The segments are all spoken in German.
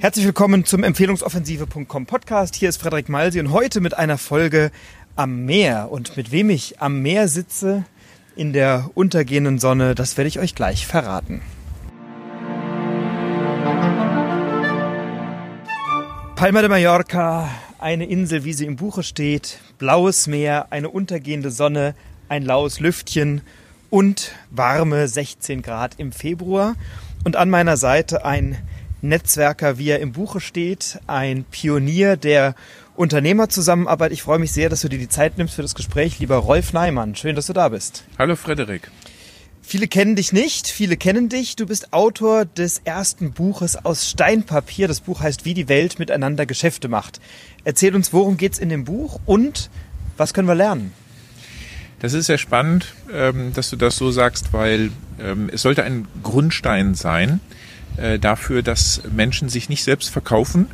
Herzlich willkommen zum Empfehlungsoffensive.com Podcast. Hier ist Frederik Malsi und heute mit einer Folge am Meer. Und mit wem ich am Meer sitze in der untergehenden Sonne, das werde ich euch gleich verraten. Palma de Mallorca, eine Insel, wie sie im Buche steht, blaues Meer, eine untergehende Sonne, ein laues Lüftchen und warme 16 Grad im Februar. Und an meiner Seite ein Netzwerker, wie er im Buche steht, ein Pionier der Unternehmerzusammenarbeit. Ich freue mich sehr, dass du dir die Zeit nimmst für das Gespräch, lieber Rolf Neimann. Schön, dass du da bist. Hallo Frederik. Viele kennen dich nicht, viele kennen dich. Du bist Autor des ersten Buches aus Steinpapier. Das Buch heißt Wie die Welt miteinander Geschäfte macht. Erzähl uns, worum geht's in dem Buch und was können wir lernen? Das ist sehr spannend, ähm, dass du das so sagst, weil ähm, es sollte ein Grundstein sein, äh, dafür, dass Menschen sich nicht selbst verkaufen,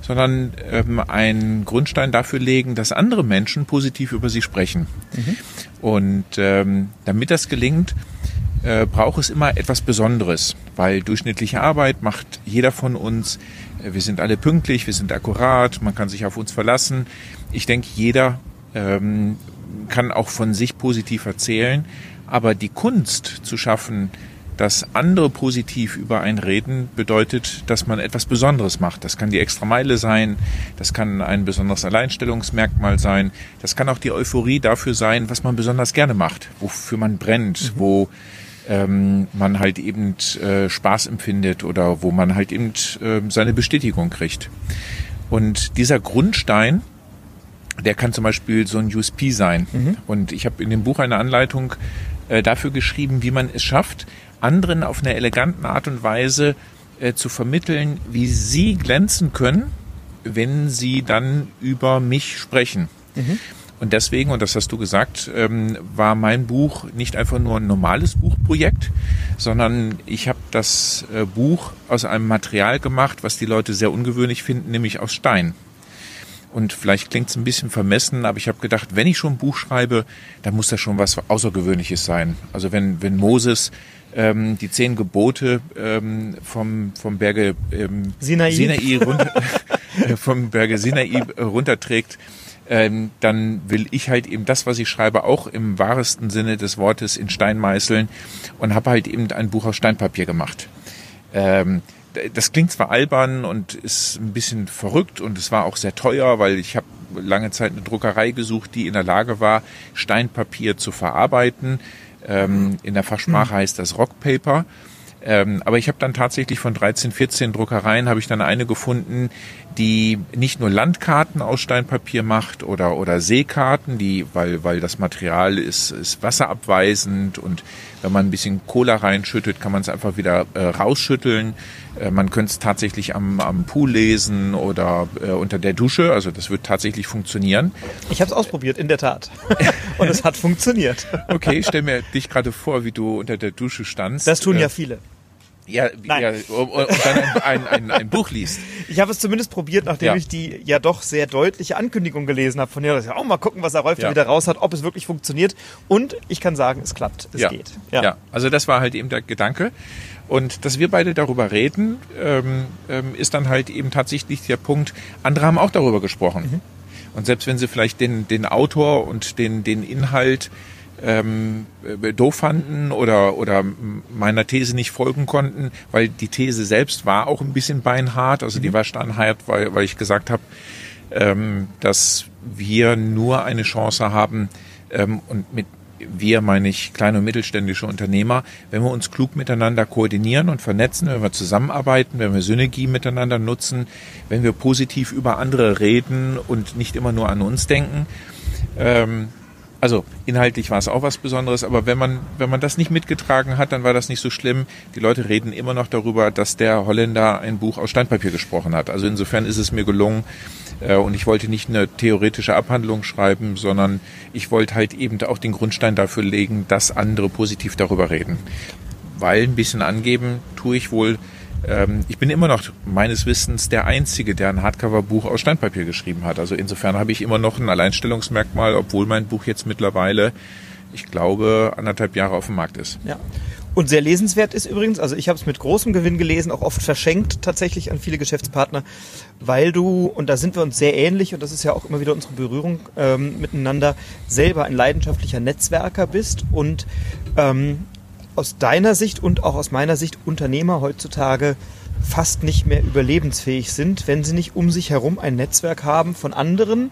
sondern ähm, einen Grundstein dafür legen, dass andere Menschen positiv über sie sprechen. Mhm. Und ähm, damit das gelingt, äh, braucht es immer etwas Besonderes, weil durchschnittliche Arbeit macht jeder von uns. Äh, wir sind alle pünktlich, wir sind akkurat, man kann sich auf uns verlassen. Ich denke, jeder ähm, kann auch von sich positiv erzählen, aber die Kunst zu schaffen, dass andere positiv über einen reden, bedeutet, dass man etwas Besonderes macht. Das kann die Extrameile sein, das kann ein besonderes Alleinstellungsmerkmal sein, das kann auch die Euphorie dafür sein, was man besonders gerne macht, wofür man brennt, mhm. wo ähm, man halt eben äh, Spaß empfindet oder wo man halt eben äh, seine Bestätigung kriegt. Und dieser Grundstein, der kann zum Beispiel so ein USP sein. Mhm. Und ich habe in dem Buch eine Anleitung äh, dafür geschrieben, wie man es schafft, anderen auf eine elegante Art und Weise äh, zu vermitteln, wie sie glänzen können, wenn sie dann über mich sprechen. Mhm. Und deswegen, und das hast du gesagt, ähm, war mein Buch nicht einfach nur ein normales Buchprojekt, sondern ich habe das äh, Buch aus einem Material gemacht, was die Leute sehr ungewöhnlich finden, nämlich aus Stein. Und vielleicht klingt es ein bisschen vermessen, aber ich habe gedacht, wenn ich schon ein Buch schreibe, dann muss das schon was Außergewöhnliches sein. Also wenn, wenn Moses ähm, die zehn Gebote ähm, vom, vom Berge ähm, Sinai, Sinai runter, vom Berge Sinai runterträgt, ähm, dann will ich halt eben das, was ich schreibe, auch im wahrsten Sinne des Wortes in Stein meißeln und habe halt eben ein Buch aus Steinpapier gemacht. Ähm, das klingt zwar albern und ist ein bisschen verrückt und es war auch sehr teuer, weil ich habe lange Zeit eine Druckerei gesucht, die in der Lage war, Steinpapier zu verarbeiten. Ähm, in der Fachsprache heißt das Rockpaper. Ähm, aber ich habe dann tatsächlich von 13, 14 Druckereien habe ich dann eine gefunden, die nicht nur Landkarten aus Steinpapier macht oder oder Seekarten, die weil weil das Material ist ist wasserabweisend und wenn man ein bisschen Cola reinschüttet, kann man es einfach wieder äh, rausschütteln. Äh, man könnte es tatsächlich am, am Pool lesen oder äh, unter der Dusche. Also das wird tatsächlich funktionieren. Ich habe es ausprobiert, in der Tat. Und es hat funktioniert. Okay, ich stell mir dich gerade vor, wie du unter der Dusche standst. Das tun ja äh, viele. Ja, ja und, und dann ein, ein, ein, Buch liest. Ich habe es zumindest probiert, nachdem ja. ich die ja doch sehr deutliche Ankündigung gelesen habe von dir. Ja, auch mal gucken, was der Rolf ja. da wieder raus hat, ob es wirklich funktioniert. Und ich kann sagen, es klappt, es ja. geht. Ja. ja, also das war halt eben der Gedanke. Und dass wir beide darüber reden, ähm, ähm, ist dann halt eben tatsächlich der Punkt, andere haben auch darüber gesprochen. Mhm. Und selbst wenn sie vielleicht den, den Autor und den, den Inhalt ähm, äh, doof fanden oder, oder meiner These nicht folgen konnten, weil die These selbst war auch ein bisschen beinhart, also die mhm. war steinhart, weil, weil ich gesagt habe, ähm, dass wir nur eine Chance haben ähm, und mit wir meine ich kleine und mittelständische Unternehmer, wenn wir uns klug miteinander koordinieren und vernetzen, wenn wir zusammenarbeiten, wenn wir Synergie miteinander nutzen, wenn wir positiv über andere reden und nicht immer nur an uns denken, ähm, also inhaltlich war es auch was Besonderes, aber wenn man, wenn man das nicht mitgetragen hat, dann war das nicht so schlimm. Die Leute reden immer noch darüber, dass der Holländer ein Buch aus Steinpapier gesprochen hat. Also insofern ist es mir gelungen, äh, und ich wollte nicht eine theoretische Abhandlung schreiben, sondern ich wollte halt eben auch den Grundstein dafür legen, dass andere positiv darüber reden. Weil ein bisschen angeben tue ich wohl ich bin immer noch meines Wissens der Einzige, der ein Hardcover-Buch aus Steinpapier geschrieben hat. Also insofern habe ich immer noch ein Alleinstellungsmerkmal, obwohl mein Buch jetzt mittlerweile, ich glaube, anderthalb Jahre auf dem Markt ist. Ja. Und sehr lesenswert ist übrigens, also ich habe es mit großem Gewinn gelesen, auch oft verschenkt tatsächlich an viele Geschäftspartner, weil du, und da sind wir uns sehr ähnlich, und das ist ja auch immer wieder unsere Berührung ähm, miteinander, selber ein leidenschaftlicher Netzwerker bist und ähm, aus deiner Sicht und auch aus meiner Sicht Unternehmer heutzutage fast nicht mehr überlebensfähig sind, wenn sie nicht um sich herum ein Netzwerk haben von anderen,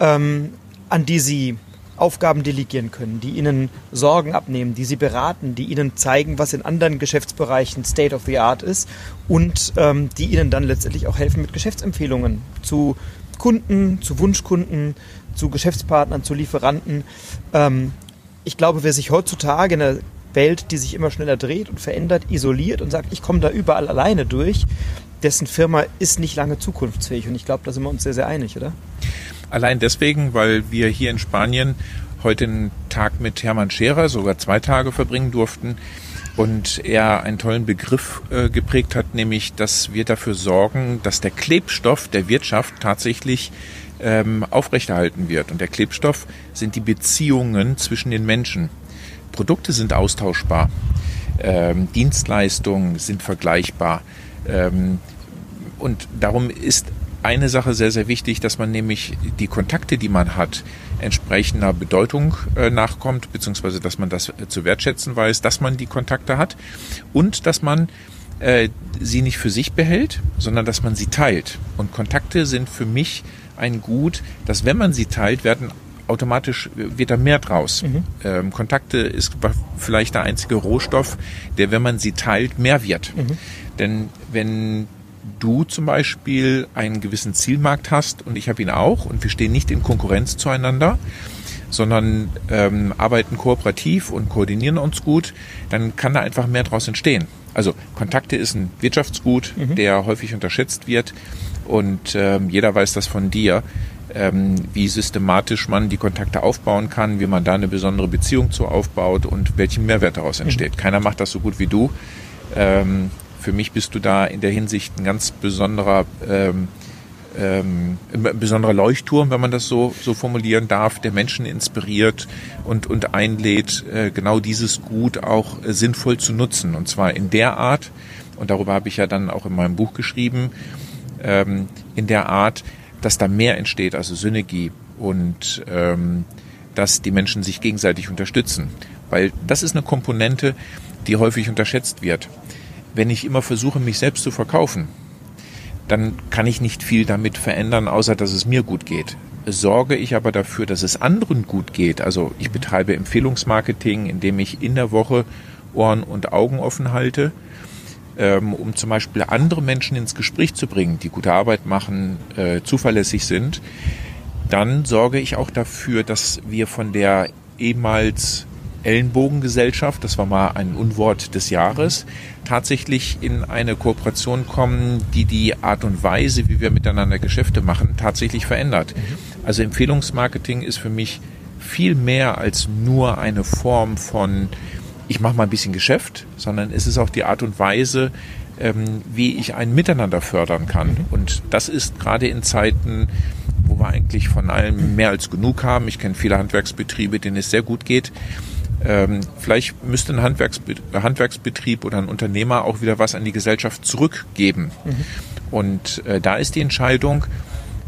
ähm, an die sie Aufgaben delegieren können, die ihnen Sorgen abnehmen, die sie beraten, die ihnen zeigen, was in anderen Geschäftsbereichen State of the Art ist und ähm, die ihnen dann letztendlich auch helfen mit Geschäftsempfehlungen zu Kunden, zu Wunschkunden, zu Geschäftspartnern, zu Lieferanten. Ähm, ich glaube, wer sich heutzutage in einer Welt, die sich immer schneller dreht und verändert, isoliert und sagt, ich komme da überall alleine durch, dessen Firma ist nicht lange zukunftsfähig. Und ich glaube, da sind wir uns sehr, sehr einig, oder? Allein deswegen, weil wir hier in Spanien heute einen Tag mit Hermann Scherer, sogar zwei Tage verbringen durften und er einen tollen Begriff äh, geprägt hat, nämlich, dass wir dafür sorgen, dass der Klebstoff der Wirtschaft tatsächlich ähm, aufrechterhalten wird. Und der Klebstoff sind die Beziehungen zwischen den Menschen. Produkte sind austauschbar, ähm, Dienstleistungen sind vergleichbar. Ähm, und darum ist eine Sache sehr, sehr wichtig, dass man nämlich die Kontakte, die man hat, entsprechender Bedeutung äh, nachkommt, beziehungsweise dass man das äh, zu wertschätzen weiß, dass man die Kontakte hat und dass man äh, sie nicht für sich behält, sondern dass man sie teilt. Und Kontakte sind für mich ein Gut, dass wenn man sie teilt, werden automatisch wird da mehr draus. Mhm. Ähm, Kontakte ist vielleicht der einzige Rohstoff, der, wenn man sie teilt, mehr wird. Mhm. Denn wenn du zum Beispiel einen gewissen Zielmarkt hast und ich habe ihn auch und wir stehen nicht in Konkurrenz zueinander, sondern ähm, arbeiten kooperativ und koordinieren uns gut, dann kann da einfach mehr draus entstehen. Also Kontakte ist ein Wirtschaftsgut, mhm. der häufig unterschätzt wird und ähm, jeder weiß das von dir, ähm, wie systematisch man die Kontakte aufbauen kann, wie man da eine besondere Beziehung zu aufbaut und welchen Mehrwert daraus entsteht. Mhm. Keiner macht das so gut wie du. Ähm, für mich bist du da in der Hinsicht ein ganz besonderer, ähm, ähm, besonderer Leuchtturm, wenn man das so, so formulieren darf, der Menschen inspiriert und, und einlädt, äh, genau dieses Gut auch äh, sinnvoll zu nutzen. Und zwar in der Art, und darüber habe ich ja dann auch in meinem Buch geschrieben, ähm, in der Art, dass da mehr entsteht, also Synergie und ähm, dass die Menschen sich gegenseitig unterstützen. Weil das ist eine Komponente, die häufig unterschätzt wird wenn ich immer versuche, mich selbst zu verkaufen, dann kann ich nicht viel damit verändern, außer dass es mir gut geht. Sorge ich aber dafür, dass es anderen gut geht. Also ich betreibe Empfehlungsmarketing, indem ich in der Woche Ohren und Augen offen halte, ähm, um zum Beispiel andere Menschen ins Gespräch zu bringen, die gute Arbeit machen, äh, zuverlässig sind. Dann sorge ich auch dafür, dass wir von der ehemals Ellenbogengesellschaft, das war mal ein Unwort des Jahres, tatsächlich in eine Kooperation kommen, die die Art und Weise, wie wir miteinander Geschäfte machen, tatsächlich verändert. Also Empfehlungsmarketing ist für mich viel mehr als nur eine Form von, ich mache mal ein bisschen Geschäft, sondern es ist auch die Art und Weise, ähm, wie ich ein Miteinander fördern kann. Und das ist gerade in Zeiten, wo wir eigentlich von allem mehr als genug haben. Ich kenne viele Handwerksbetriebe, denen es sehr gut geht. Ähm, vielleicht müsste ein Handwerksbe Handwerksbetrieb oder ein Unternehmer auch wieder was an die Gesellschaft zurückgeben. Mhm. Und äh, da ist die Entscheidung,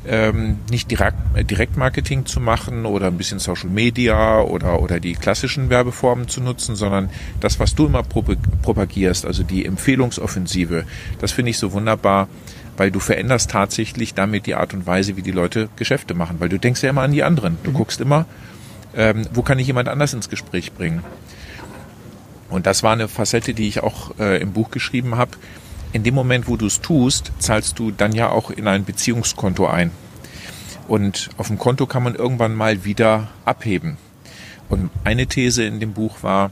ähm, nicht direkt, äh, Direktmarketing zu machen oder ein bisschen Social Media oder, oder die klassischen Werbeformen zu nutzen, sondern das, was du immer propagierst, also die Empfehlungsoffensive, das finde ich so wunderbar, weil du veränderst tatsächlich damit die Art und Weise, wie die Leute Geschäfte machen, weil du denkst ja immer an die anderen. Du mhm. guckst immer, ähm, wo kann ich jemand anders ins Gespräch bringen? Und das war eine Facette, die ich auch äh, im Buch geschrieben habe. In dem Moment, wo du es tust, zahlst du dann ja auch in ein Beziehungskonto ein. Und auf dem Konto kann man irgendwann mal wieder abheben. Und eine These in dem Buch war,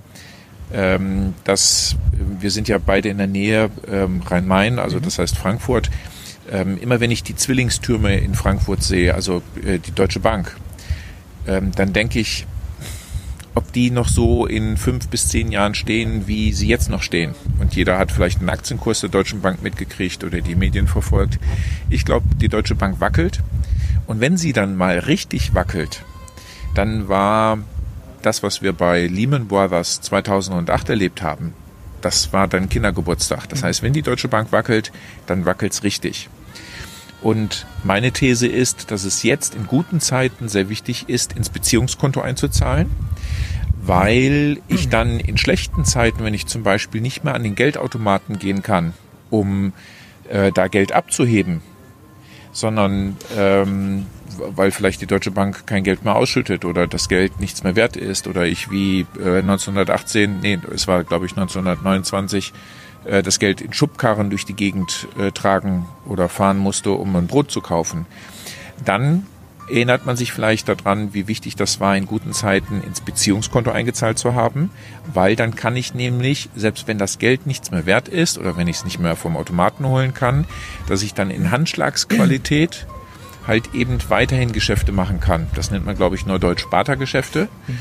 ähm, dass wir sind ja beide in der Nähe ähm, Rhein-Main, also mhm. das heißt Frankfurt. Ähm, immer wenn ich die Zwillingstürme in Frankfurt sehe, also äh, die Deutsche Bank, ähm, dann denke ich, ob die noch so in fünf bis zehn Jahren stehen, wie sie jetzt noch stehen. Und jeder hat vielleicht einen Aktienkurs der Deutschen Bank mitgekriegt oder die Medien verfolgt. Ich glaube, die Deutsche Bank wackelt. Und wenn sie dann mal richtig wackelt, dann war das, was wir bei Lehman Brothers 2008 erlebt haben, das war dein Kindergeburtstag. Das heißt, wenn die Deutsche Bank wackelt, dann wackelt's richtig. Und meine These ist, dass es jetzt in guten Zeiten sehr wichtig ist, ins Beziehungskonto einzuzahlen, weil ich dann in schlechten Zeiten, wenn ich zum Beispiel nicht mehr an den Geldautomaten gehen kann, um äh, da Geld abzuheben, sondern ähm, weil vielleicht die Deutsche Bank kein Geld mehr ausschüttet oder das Geld nichts mehr wert ist oder ich wie äh, 1918, nee, es war glaube ich 1929, äh, das Geld in Schubkarren durch die Gegend äh, tragen oder fahren musste, um ein Brot zu kaufen. Dann erinnert man sich vielleicht daran, wie wichtig das war, in guten Zeiten ins Beziehungskonto eingezahlt zu haben, weil dann kann ich nämlich, selbst wenn das Geld nichts mehr wert ist oder wenn ich es nicht mehr vom Automaten holen kann, dass ich dann in Handschlagsqualität halt eben weiterhin Geschäfte machen kann. Das nennt man, glaube ich, neudeutsch Bartergeschäfte. Mhm.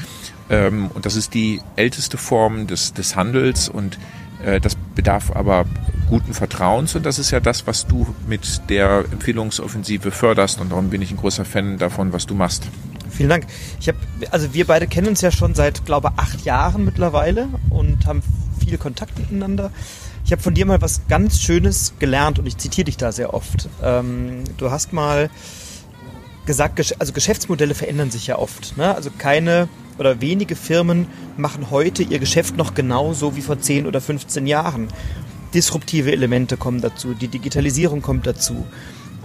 Ähm, und das ist die älteste Form des, des Handels und das bedarf aber guten Vertrauens und das ist ja das, was du mit der Empfehlungsoffensive förderst und darum bin ich ein großer Fan davon, was du machst. Vielen Dank. Ich habe, also wir beide kennen uns ja schon seit, glaube acht Jahren mittlerweile und haben viel Kontakt miteinander. Ich habe von dir mal was ganz Schönes gelernt und ich zitiere dich da sehr oft. Ähm, du hast mal gesagt, also Geschäftsmodelle verändern sich ja oft. Ne? Also keine oder wenige Firmen machen heute ihr Geschäft noch genauso wie vor 10 oder 15 Jahren. Disruptive Elemente kommen dazu, die Digitalisierung kommt dazu.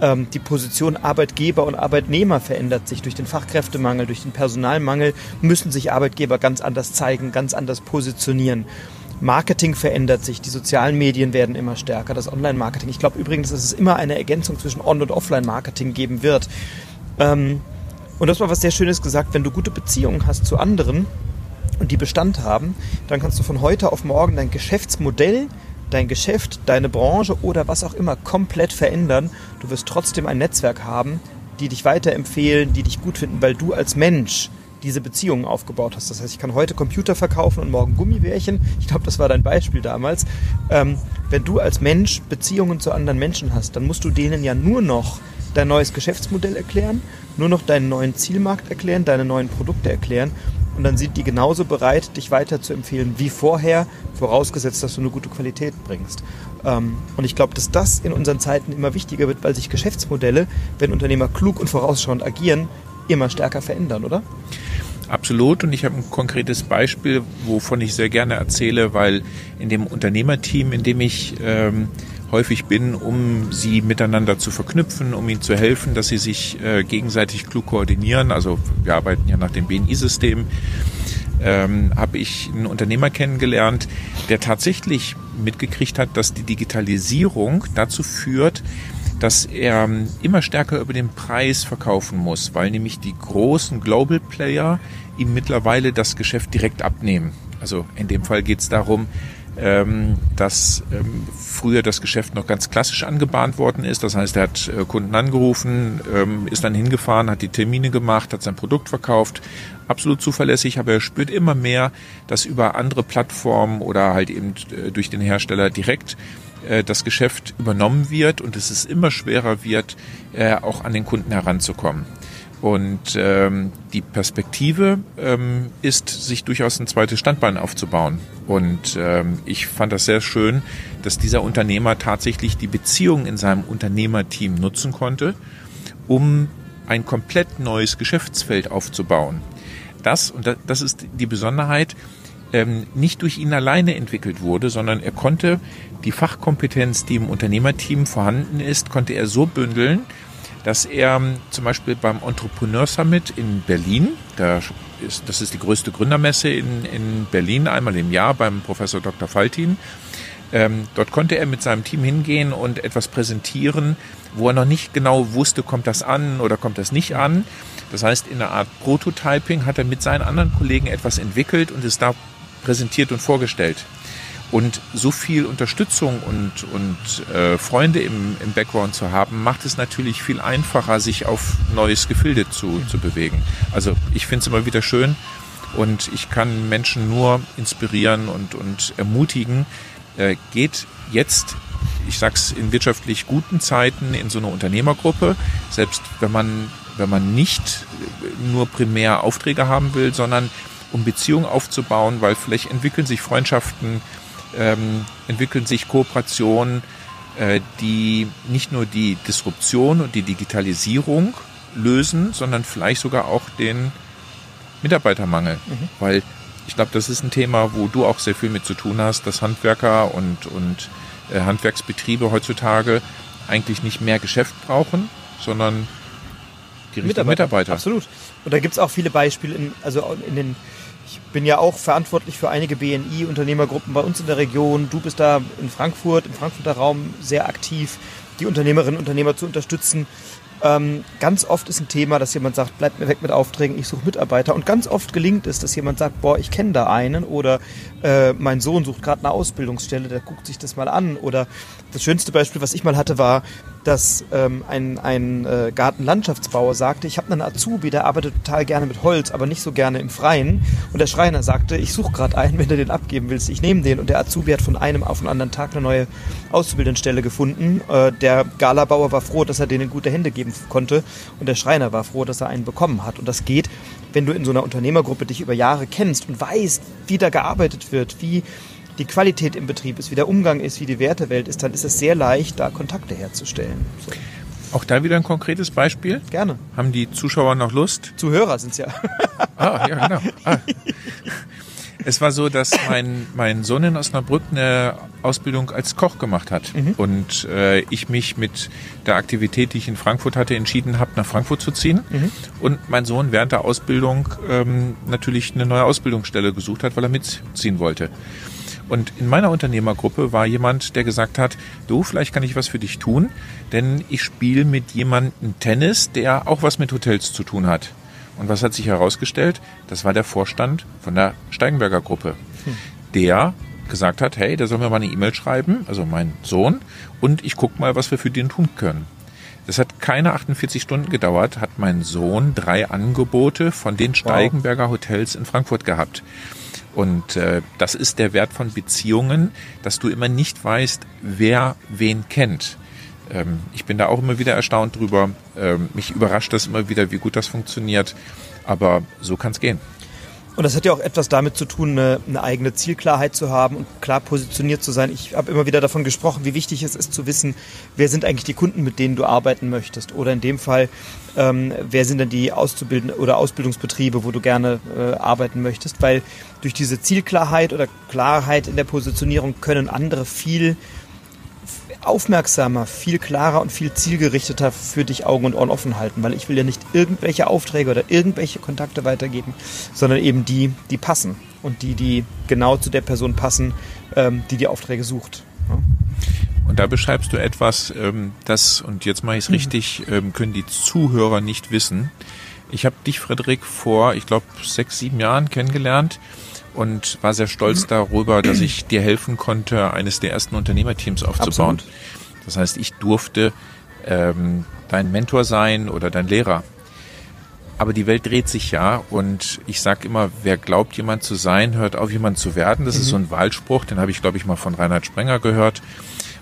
Ähm, die Position Arbeitgeber und Arbeitnehmer verändert sich durch den Fachkräftemangel, durch den Personalmangel, müssen sich Arbeitgeber ganz anders zeigen, ganz anders positionieren. Marketing verändert sich, die sozialen Medien werden immer stärker, das Online-Marketing. Ich glaube übrigens, dass es immer eine Ergänzung zwischen On- und Offline-Marketing geben wird. Ähm, und das war was sehr Schönes gesagt, wenn du gute Beziehungen hast zu anderen und die Bestand haben, dann kannst du von heute auf morgen dein Geschäftsmodell, dein Geschäft, deine Branche oder was auch immer komplett verändern. Du wirst trotzdem ein Netzwerk haben, die dich weiterempfehlen, die dich gut finden, weil du als Mensch diese Beziehungen aufgebaut hast. Das heißt, ich kann heute Computer verkaufen und morgen Gummibärchen. Ich glaube, das war dein Beispiel damals. Ähm, wenn du als Mensch Beziehungen zu anderen Menschen hast, dann musst du denen ja nur noch dein neues Geschäftsmodell erklären, nur noch deinen neuen Zielmarkt erklären, deine neuen Produkte erklären und dann sind die genauso bereit, dich weiter zu empfehlen wie vorher, vorausgesetzt, dass du eine gute Qualität bringst. Ähm, und ich glaube, dass das in unseren Zeiten immer wichtiger wird, weil sich Geschäftsmodelle, wenn Unternehmer klug und vorausschauend agieren, immer stärker verändern, oder? Absolut. Und ich habe ein konkretes Beispiel, wovon ich sehr gerne erzähle, weil in dem Unternehmerteam, in dem ich ähm, häufig bin, um sie miteinander zu verknüpfen, um ihnen zu helfen, dass sie sich äh, gegenseitig klug koordinieren. Also wir arbeiten ja nach dem BNI-System. Ähm, habe ich einen Unternehmer kennengelernt, der tatsächlich mitgekriegt hat, dass die Digitalisierung dazu führt, dass er ähm, immer stärker über den Preis verkaufen muss, weil nämlich die großen Global Player ihm mittlerweile das Geschäft direkt abnehmen. Also in dem Fall geht es darum, ähm, dass ähm, früher das Geschäft noch ganz klassisch angebahnt worden ist. Das heißt, er hat äh, Kunden angerufen, ähm, ist dann hingefahren, hat die Termine gemacht, hat sein Produkt verkauft. Absolut zuverlässig, aber er spürt immer mehr, dass über andere Plattformen oder halt eben äh, durch den Hersteller direkt äh, das Geschäft übernommen wird und es ist immer schwerer wird, auch an den Kunden heranzukommen. Und ähm, die Perspektive ähm, ist, sich durchaus ein zweites Standbein aufzubauen. Und ähm, ich fand das sehr schön, dass dieser Unternehmer tatsächlich die Beziehungen in seinem Unternehmerteam nutzen konnte, um ein komplett neues Geschäftsfeld aufzubauen. Das, und das ist die Besonderheit, ähm, nicht durch ihn alleine entwickelt wurde, sondern er konnte die Fachkompetenz, die im Unternehmerteam vorhanden ist, konnte er so bündeln, dass er ähm, zum Beispiel beim Entrepreneur Summit in Berlin, da ist, das ist die größte Gründermesse in, in Berlin, einmal im Jahr beim Professor Dr. Faltin, ähm, dort konnte er mit seinem Team hingehen und etwas präsentieren, wo er noch nicht genau wusste, kommt das an oder kommt das nicht an. Das heißt, in einer Art Prototyping hat er mit seinen anderen Kollegen etwas entwickelt und es da präsentiert und vorgestellt. Und so viel Unterstützung und, und äh, Freunde im, im Background zu haben, macht es natürlich viel einfacher, sich auf neues Gefilde zu, zu bewegen. Also ich finde es immer wieder schön und ich kann Menschen nur inspirieren und, und ermutigen, äh, geht jetzt ich sag's in wirtschaftlich guten Zeiten in so eine Unternehmergruppe, selbst wenn man wenn man nicht nur primär Aufträge haben will, sondern um Beziehungen aufzubauen, weil vielleicht entwickeln sich Freundschaften, ähm, entwickeln sich Kooperationen, äh, die nicht nur die Disruption und die Digitalisierung lösen, sondern vielleicht sogar auch den Mitarbeitermangel. Mhm. Weil ich glaube, das ist ein Thema, wo du auch sehr viel mit zu tun hast, dass Handwerker und, und äh, Handwerksbetriebe heutzutage eigentlich nicht mehr Geschäft brauchen, sondern die Mitarbeiter. Mitarbeiter. Absolut. Und da gibt es auch viele Beispiele, in, also in den bin ja auch verantwortlich für einige BNI-Unternehmergruppen bei uns in der Region. Du bist da in Frankfurt, im Frankfurter Raum sehr aktiv, die Unternehmerinnen und Unternehmer zu unterstützen. Ähm, ganz oft ist ein Thema, dass jemand sagt, bleibt mir weg mit Aufträgen, ich suche Mitarbeiter. Und ganz oft gelingt es, dass jemand sagt, boah, ich kenne da einen oder äh, mein Sohn sucht gerade eine Ausbildungsstelle, der guckt sich das mal an. Oder das schönste Beispiel, was ich mal hatte, war, dass ähm, ein, ein äh, Gartenlandschaftsbauer sagte, ich habe einen Azubi, der arbeitet total gerne mit Holz, aber nicht so gerne im Freien. Und der Schreiner sagte, ich suche gerade einen, wenn du den abgeben willst, ich nehme den. Und der Azubi hat von einem auf den anderen Tag eine neue Auszubildendenstelle gefunden. Äh, der Galabauer war froh, dass er den in gute Hände geben konnte. Und der Schreiner war froh, dass er einen bekommen hat. Und das geht, wenn du in so einer Unternehmergruppe dich über Jahre kennst und weißt, wie da gearbeitet wird, wie die Qualität im Betrieb ist, wie der Umgang ist, wie die Wertewelt ist, dann ist es sehr leicht, da Kontakte herzustellen. So. Auch da wieder ein konkretes Beispiel? Gerne. Haben die Zuschauer noch Lust? Zuhörer sind es ja. ah, ja, genau. Ah. Es war so, dass mein, mein Sohn in Osnabrück eine Ausbildung als Koch gemacht hat. Mhm. Und äh, ich mich mit der Aktivität, die ich in Frankfurt hatte, entschieden habe, nach Frankfurt zu ziehen. Mhm. Und mein Sohn während der Ausbildung ähm, natürlich eine neue Ausbildungsstelle gesucht hat, weil er mitziehen wollte. Und in meiner Unternehmergruppe war jemand, der gesagt hat, du, vielleicht kann ich was für dich tun, denn ich spiele mit jemandem Tennis, der auch was mit Hotels zu tun hat. Und was hat sich herausgestellt? Das war der Vorstand von der Steigenberger Gruppe, hm. der gesagt hat, hey, der soll mir mal eine E-Mail schreiben, also mein Sohn, und ich guck mal, was wir für den tun können. Das hat keine 48 Stunden gedauert, hat mein Sohn drei Angebote von den Steigenberger Hotels in Frankfurt gehabt. Und äh, das ist der Wert von Beziehungen, dass du immer nicht weißt, wer wen kennt. Ähm, ich bin da auch immer wieder erstaunt drüber. Ähm, mich überrascht das immer wieder, wie gut das funktioniert. Aber so kann es gehen. Und das hat ja auch etwas damit zu tun, eine, eine, eigene Zielklarheit zu haben und klar positioniert zu sein. Ich habe immer wieder davon gesprochen, wie wichtig es ist zu wissen, wer sind eigentlich die Kunden, mit denen du arbeiten möchtest. Oder in dem Fall, ähm, wer sind denn die Auszubildenden oder Ausbildungsbetriebe, wo du gerne äh, arbeiten möchtest. Weil durch diese Zielklarheit oder Klarheit in der Positionierung können andere viel aufmerksamer, viel klarer und viel zielgerichteter für dich Augen und Ohren offen halten, weil ich will ja nicht irgendwelche Aufträge oder irgendwelche Kontakte weitergeben, sondern eben die, die passen und die, die genau zu der Person passen, ähm, die die Aufträge sucht. Ja. Und da beschreibst du etwas, ähm, das, und jetzt mache ich es mhm. richtig, ähm, können die Zuhörer nicht wissen. Ich habe dich, Frederik, vor, ich glaube, sechs, sieben Jahren kennengelernt und war sehr stolz darüber, dass ich dir helfen konnte, eines der ersten Unternehmerteams aufzubauen. Absolut. Das heißt, ich durfte ähm, dein Mentor sein oder dein Lehrer. Aber die Welt dreht sich ja und ich sage immer, wer glaubt, jemand zu sein, hört auf, jemand zu werden. Das mhm. ist so ein Wahlspruch, den habe ich, glaube ich, mal von Reinhard Sprenger gehört.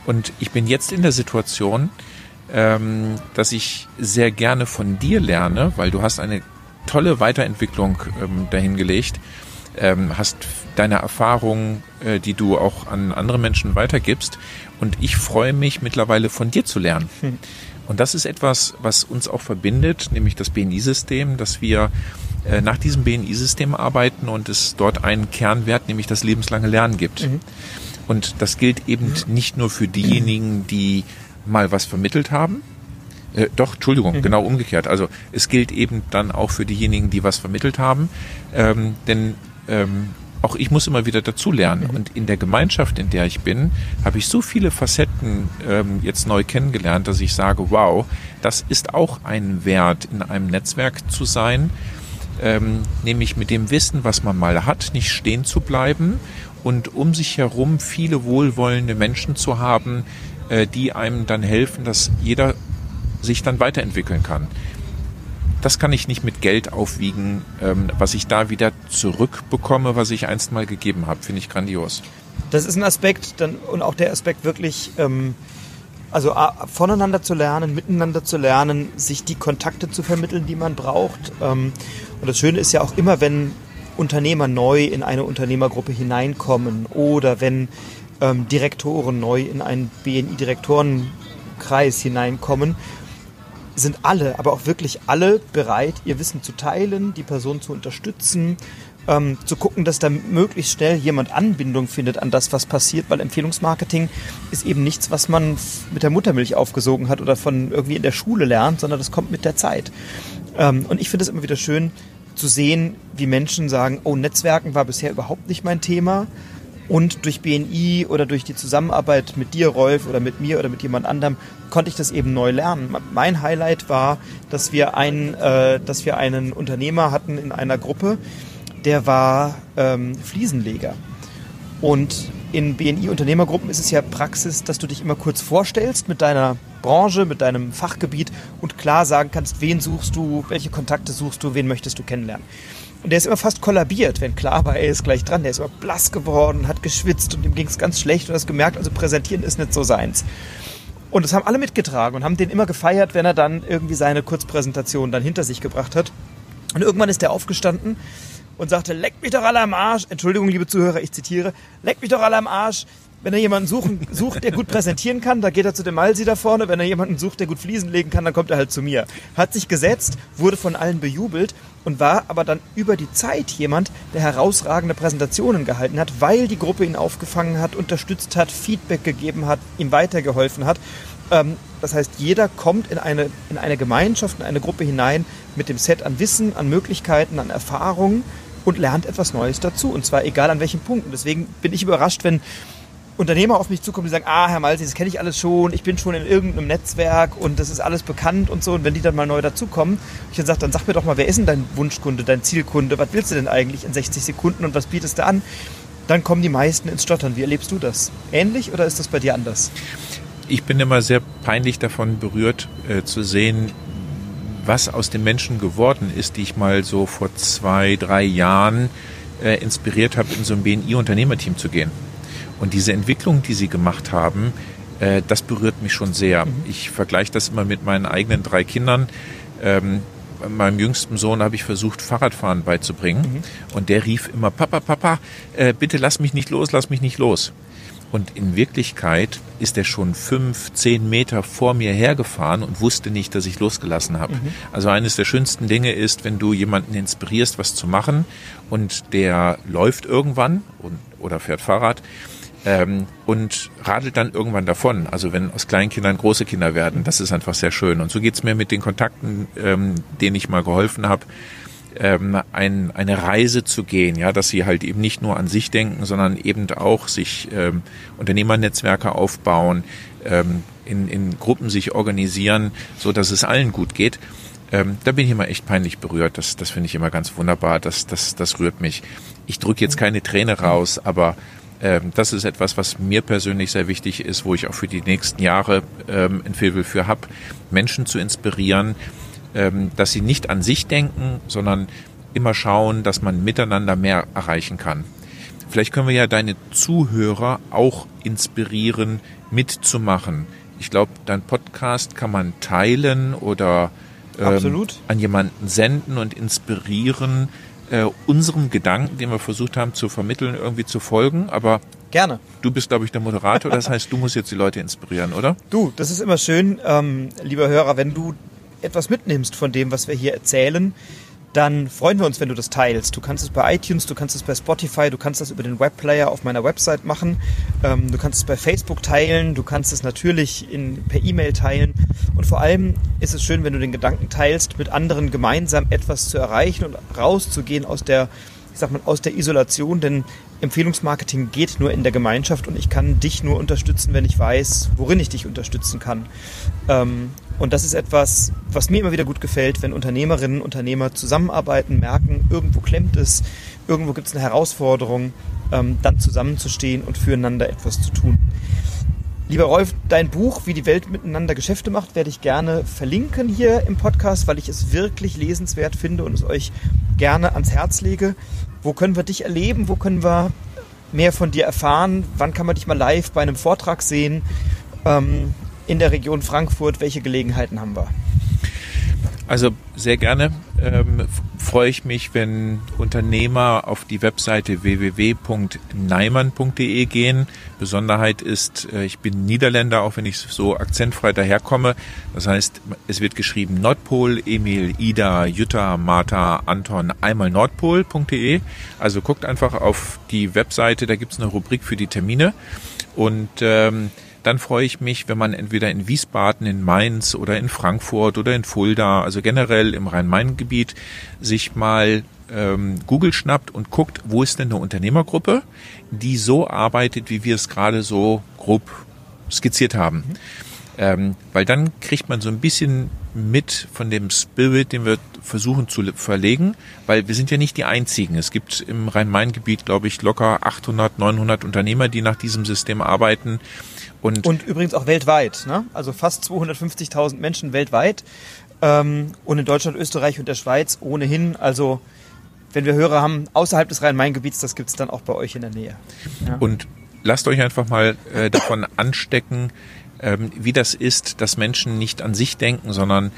Und ich bin jetzt in der Situation, ähm, dass ich sehr gerne von dir lerne, weil du hast eine tolle Weiterentwicklung ähm, dahingelegt ähm, hast deine Erfahrungen, äh, die du auch an andere Menschen weitergibst. Und ich freue mich mittlerweile von dir zu lernen. Hm. Und das ist etwas, was uns auch verbindet, nämlich das BNI-System, dass wir äh, nach diesem BNI-System arbeiten und es dort einen Kernwert, nämlich das lebenslange Lernen gibt. Mhm. Und das gilt eben nicht nur für diejenigen, die mal was vermittelt haben, äh, doch, Entschuldigung, mhm. genau umgekehrt. Also es gilt eben dann auch für diejenigen, die was vermittelt haben. Ähm, denn ähm, auch ich muss immer wieder dazulernen. Mhm. Und in der Gemeinschaft, in der ich bin, habe ich so viele Facetten ähm, jetzt neu kennengelernt, dass ich sage, wow, das ist auch ein Wert, in einem Netzwerk zu sein, ähm, nämlich mit dem Wissen, was man mal hat, nicht stehen zu bleiben und um sich herum viele wohlwollende Menschen zu haben, äh, die einem dann helfen, dass jeder sich dann weiterentwickeln kann das kann ich nicht mit Geld aufwiegen, ähm, was ich da wieder zurückbekomme, was ich einst mal gegeben habe. Finde ich grandios. Das ist ein Aspekt dann, und auch der Aspekt wirklich, ähm, also voneinander zu lernen, miteinander zu lernen, sich die Kontakte zu vermitteln, die man braucht. Ähm, und das Schöne ist ja auch immer, wenn Unternehmer neu in eine Unternehmergruppe hineinkommen oder wenn ähm, Direktoren neu in einen BNI-Direktorenkreis hineinkommen, sind alle, aber auch wirklich alle bereit, ihr Wissen zu teilen, die Person zu unterstützen, ähm, zu gucken, dass da möglichst schnell jemand Anbindung findet an das, was passiert, weil Empfehlungsmarketing ist eben nichts, was man mit der Muttermilch aufgesogen hat oder von irgendwie in der Schule lernt, sondern das kommt mit der Zeit. Ähm, und ich finde es immer wieder schön zu sehen, wie Menschen sagen, oh, Netzwerken war bisher überhaupt nicht mein Thema. Und durch BNI oder durch die Zusammenarbeit mit dir, Rolf, oder mit mir oder mit jemand anderem konnte ich das eben neu lernen. Mein Highlight war, dass wir einen, äh, dass wir einen Unternehmer hatten in einer Gruppe, der war ähm, Fliesenleger. Und in BNI-Unternehmergruppen ist es ja Praxis, dass du dich immer kurz vorstellst mit deiner Branche, mit deinem Fachgebiet und klar sagen kannst, wen suchst du, welche Kontakte suchst du, wen möchtest du kennenlernen. Und der ist immer fast kollabiert, wenn klar war, er ist gleich dran. Der ist immer blass geworden, hat geschwitzt und ihm ging es ganz schlecht und hast gemerkt, also präsentieren ist nicht so seins. Und das haben alle mitgetragen und haben den immer gefeiert, wenn er dann irgendwie seine Kurzpräsentation dann hinter sich gebracht hat. Und irgendwann ist er aufgestanden und sagte, leck mich doch alle am Arsch. Entschuldigung, liebe Zuhörer, ich zitiere, leck mich doch alle am Arsch. Wenn er jemanden suchen, sucht, der gut präsentieren kann, dann geht er zu dem Malsi da vorne. Wenn er jemanden sucht, der gut Fliesen legen kann, dann kommt er halt zu mir. Hat sich gesetzt, wurde von allen bejubelt und war aber dann über die Zeit jemand, der herausragende Präsentationen gehalten hat, weil die Gruppe ihn aufgefangen hat, unterstützt hat, Feedback gegeben hat, ihm weitergeholfen hat. Ähm, das heißt, jeder kommt in eine, in eine Gemeinschaft, in eine Gruppe hinein mit dem Set an Wissen, an Möglichkeiten, an Erfahrungen und lernt etwas Neues dazu. Und zwar egal an welchen Punkten. Deswegen bin ich überrascht, wenn Unternehmer auf mich zukommen, die sagen, ah, Herr Malzi, das kenne ich alles schon, ich bin schon in irgendeinem Netzwerk und das ist alles bekannt und so. Und wenn die dann mal neu dazukommen, ich dann sage, dann sag mir doch mal, wer ist denn dein Wunschkunde, dein Zielkunde? Was willst du denn eigentlich in 60 Sekunden und was bietest du an? Dann kommen die meisten ins Stottern. Wie erlebst du das? Ähnlich oder ist das bei dir anders? Ich bin immer sehr peinlich davon berührt äh, zu sehen, was aus den Menschen geworden ist, die ich mal so vor zwei, drei Jahren äh, inspiriert habe, in so ein BNI-Unternehmerteam zu gehen. Und diese Entwicklung, die sie gemacht haben, äh, das berührt mich schon sehr. Mhm. Ich vergleiche das immer mit meinen eigenen drei Kindern. Ähm, meinem jüngsten Sohn habe ich versucht, Fahrradfahren beizubringen. Mhm. Und der rief immer, Papa, Papa, äh, bitte lass mich nicht los, lass mich nicht los. Und in Wirklichkeit ist er schon fünf, zehn Meter vor mir hergefahren und wusste nicht, dass ich losgelassen habe. Mhm. Also eines der schönsten Dinge ist, wenn du jemanden inspirierst, was zu machen und der läuft irgendwann und, oder fährt Fahrrad ähm, und radelt dann irgendwann davon. Also wenn aus Kleinkindern große Kinder werden, das ist einfach sehr schön. Und so geht's mir mit den Kontakten, ähm, denen ich mal geholfen habe ähm, ein, eine Reise zu gehen, ja, dass sie halt eben nicht nur an sich denken, sondern eben auch sich ähm, Unternehmernetzwerke aufbauen, ähm, in, in Gruppen sich organisieren, so dass es allen gut geht. Ähm, da bin ich immer echt peinlich berührt. Das, das finde ich immer ganz wunderbar. Das, das, das rührt mich. Ich drücke jetzt keine Träne raus, aber das ist etwas, was mir persönlich sehr wichtig ist, wo ich auch für die nächsten Jahre ähm, ein Febel für habe, Menschen zu inspirieren, ähm, dass sie nicht an sich denken, sondern immer schauen, dass man miteinander mehr erreichen kann. Vielleicht können wir ja deine Zuhörer auch inspirieren, mitzumachen. Ich glaube, dein Podcast kann man teilen oder ähm, an jemanden senden und inspirieren, äh, unserem Gedanken, den wir versucht haben zu vermitteln, irgendwie zu folgen. Aber Gerne. Du bist, glaube ich, der Moderator. Das heißt, du musst jetzt die Leute inspirieren, oder? Du, das ist immer schön, ähm, lieber Hörer, wenn du etwas mitnimmst von dem, was wir hier erzählen, dann freuen wir uns, wenn du das teilst. Du kannst es bei iTunes, du kannst es bei Spotify, du kannst das über den Webplayer auf meiner Website machen, ähm, du kannst es bei Facebook teilen, du kannst es natürlich in, per E-Mail teilen und vor allem ist es schön, wenn du den Gedanken teilst, mit anderen gemeinsam etwas zu erreichen und rauszugehen aus der, ich sag mal, aus der Isolation, denn Empfehlungsmarketing geht nur in der Gemeinschaft und ich kann dich nur unterstützen, wenn ich weiß, worin ich dich unterstützen kann. Ähm, und das ist etwas, was mir immer wieder gut gefällt, wenn Unternehmerinnen und Unternehmer zusammenarbeiten, merken, irgendwo klemmt es, irgendwo gibt es eine Herausforderung, ähm, dann zusammenzustehen und füreinander etwas zu tun. Lieber Rolf, dein Buch, wie die Welt miteinander Geschäfte macht, werde ich gerne verlinken hier im Podcast, weil ich es wirklich lesenswert finde und es euch gerne ans Herz lege. Wo können wir dich erleben? Wo können wir mehr von dir erfahren? Wann kann man dich mal live bei einem Vortrag sehen? Ähm, in der Region Frankfurt, welche Gelegenheiten haben wir? Also sehr gerne ähm, freue ich mich, wenn Unternehmer auf die Webseite www.neimann.de gehen. Besonderheit ist, äh, ich bin Niederländer, auch wenn ich so akzentfrei daherkomme. Das heißt, es wird geschrieben Nordpol, Emil, Ida, Jutta, Martha, Anton, einmal nordpol.de. Also guckt einfach auf die Webseite, da gibt es eine Rubrik für die Termine. Und ähm, dann freue ich mich, wenn man entweder in Wiesbaden, in Mainz oder in Frankfurt oder in Fulda, also generell im Rhein-Main-Gebiet, sich mal ähm, Google schnappt und guckt, wo ist denn eine Unternehmergruppe, die so arbeitet, wie wir es gerade so grob skizziert haben. Ähm, weil dann kriegt man so ein bisschen mit von dem Spirit, den wir versuchen zu verlegen, weil wir sind ja nicht die Einzigen. Es gibt im Rhein-Main-Gebiet, glaube ich, locker 800, 900 Unternehmer, die nach diesem System arbeiten. Und, und übrigens auch weltweit, ne? also fast 250.000 Menschen weltweit ähm, und in Deutschland, Österreich und der Schweiz ohnehin. Also wenn wir Hörer haben außerhalb des Rhein-Main-Gebiets, das gibt es dann auch bei euch in der Nähe. Ja. Und lasst euch einfach mal äh, davon anstecken, ähm, wie das ist, dass Menschen nicht an sich denken, sondern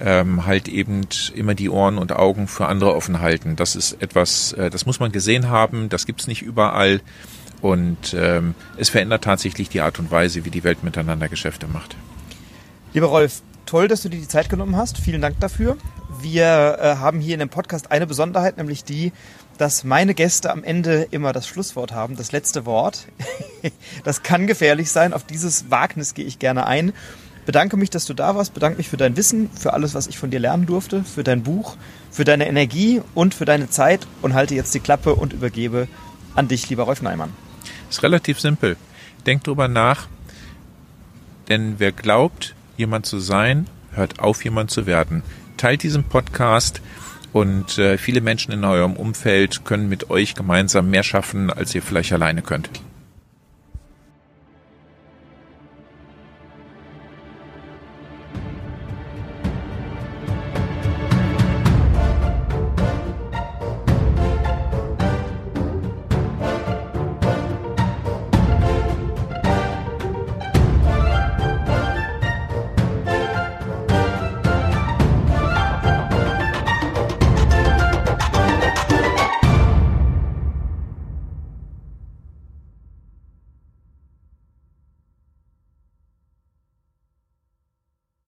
ähm, halt eben immer die Ohren und Augen für andere offen halten. Das ist etwas, äh, das muss man gesehen haben, das gibt's nicht überall. Und ähm, es verändert tatsächlich die Art und Weise, wie die Welt miteinander Geschäfte macht. Lieber Rolf, toll, dass du dir die Zeit genommen hast. Vielen Dank dafür. Wir äh, haben hier in dem Podcast eine Besonderheit, nämlich die, dass meine Gäste am Ende immer das Schlusswort haben, das letzte Wort. das kann gefährlich sein. Auf dieses Wagnis gehe ich gerne ein. Bedanke mich, dass du da warst. Bedanke mich für dein Wissen, für alles, was ich von dir lernen durfte, für dein Buch, für deine Energie und für deine Zeit und halte jetzt die Klappe und übergebe an dich, lieber Rolf Neimann. Ist relativ simpel. Denk drüber nach, denn wer glaubt, jemand zu sein, hört auf, jemand zu werden. Teilt diesen Podcast und äh, viele Menschen in eurem Umfeld können mit euch gemeinsam mehr schaffen, als ihr vielleicht alleine könnt.